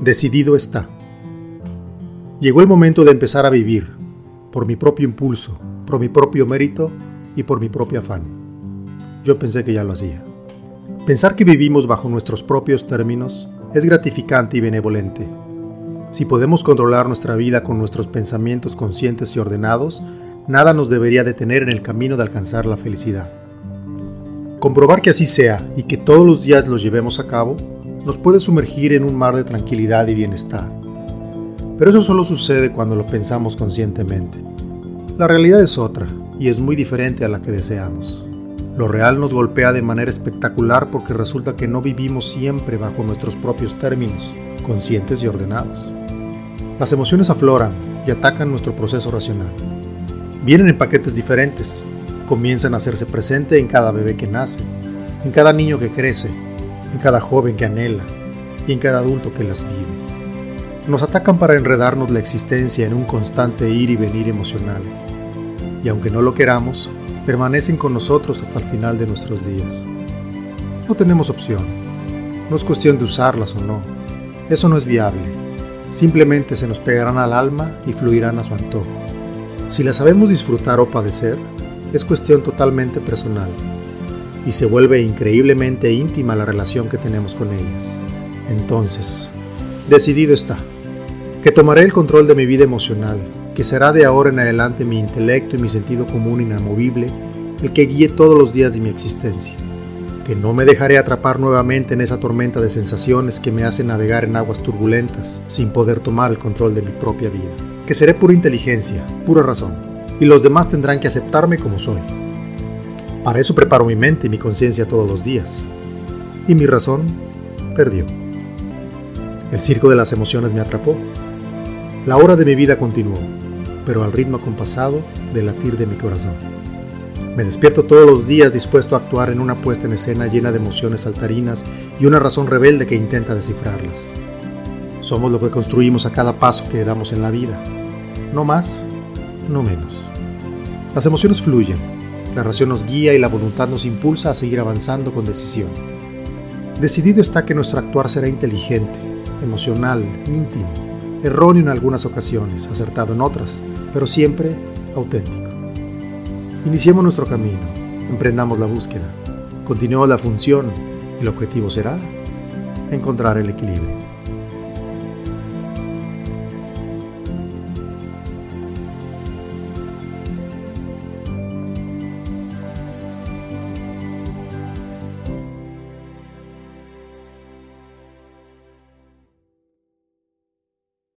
Decidido está. Llegó el momento de empezar a vivir, por mi propio impulso, por mi propio mérito y por mi propio afán. Yo pensé que ya lo hacía. Pensar que vivimos bajo nuestros propios términos es gratificante y benevolente. Si podemos controlar nuestra vida con nuestros pensamientos conscientes y ordenados, nada nos debería detener en el camino de alcanzar la felicidad. Comprobar que así sea y que todos los días lo llevemos a cabo nos puede sumergir en un mar de tranquilidad y bienestar. Pero eso solo sucede cuando lo pensamos conscientemente. La realidad es otra y es muy diferente a la que deseamos. Lo real nos golpea de manera espectacular porque resulta que no vivimos siempre bajo nuestros propios términos, conscientes y ordenados. Las emociones afloran y atacan nuestro proceso racional. Vienen en paquetes diferentes, comienzan a hacerse presente en cada bebé que nace, en cada niño que crece, en cada joven que anhela y en cada adulto que las vive. Nos atacan para enredarnos la existencia en un constante ir y venir emocional, y aunque no lo queramos, permanecen con nosotros hasta el final de nuestros días. No tenemos opción, no es cuestión de usarlas o no, eso no es viable, simplemente se nos pegarán al alma y fluirán a su antojo. Si las sabemos disfrutar o padecer, es cuestión totalmente personal y se vuelve increíblemente íntima la relación que tenemos con ellas. Entonces, decidido está, que tomaré el control de mi vida emocional, que será de ahora en adelante mi intelecto y mi sentido común inamovible el que guíe todos los días de mi existencia, que no me dejaré atrapar nuevamente en esa tormenta de sensaciones que me hacen navegar en aguas turbulentas sin poder tomar el control de mi propia vida, que seré pura inteligencia, pura razón, y los demás tendrán que aceptarme como soy para eso preparo mi mente y mi conciencia todos los días. Y mi razón perdió. El circo de las emociones me atrapó. La hora de mi vida continuó, pero al ritmo compasado del latir de mi corazón. Me despierto todos los días dispuesto a actuar en una puesta en escena llena de emociones saltarinas y una razón rebelde que intenta descifrarlas. Somos lo que construimos a cada paso que damos en la vida. No más, no menos. Las emociones fluyen, la razón nos guía y la voluntad nos impulsa a seguir avanzando con decisión. Decidido está que nuestro actuar será inteligente, emocional, íntimo, erróneo en algunas ocasiones, acertado en otras, pero siempre auténtico. Iniciemos nuestro camino, emprendamos la búsqueda, continuemos la función y el objetivo será encontrar el equilibrio.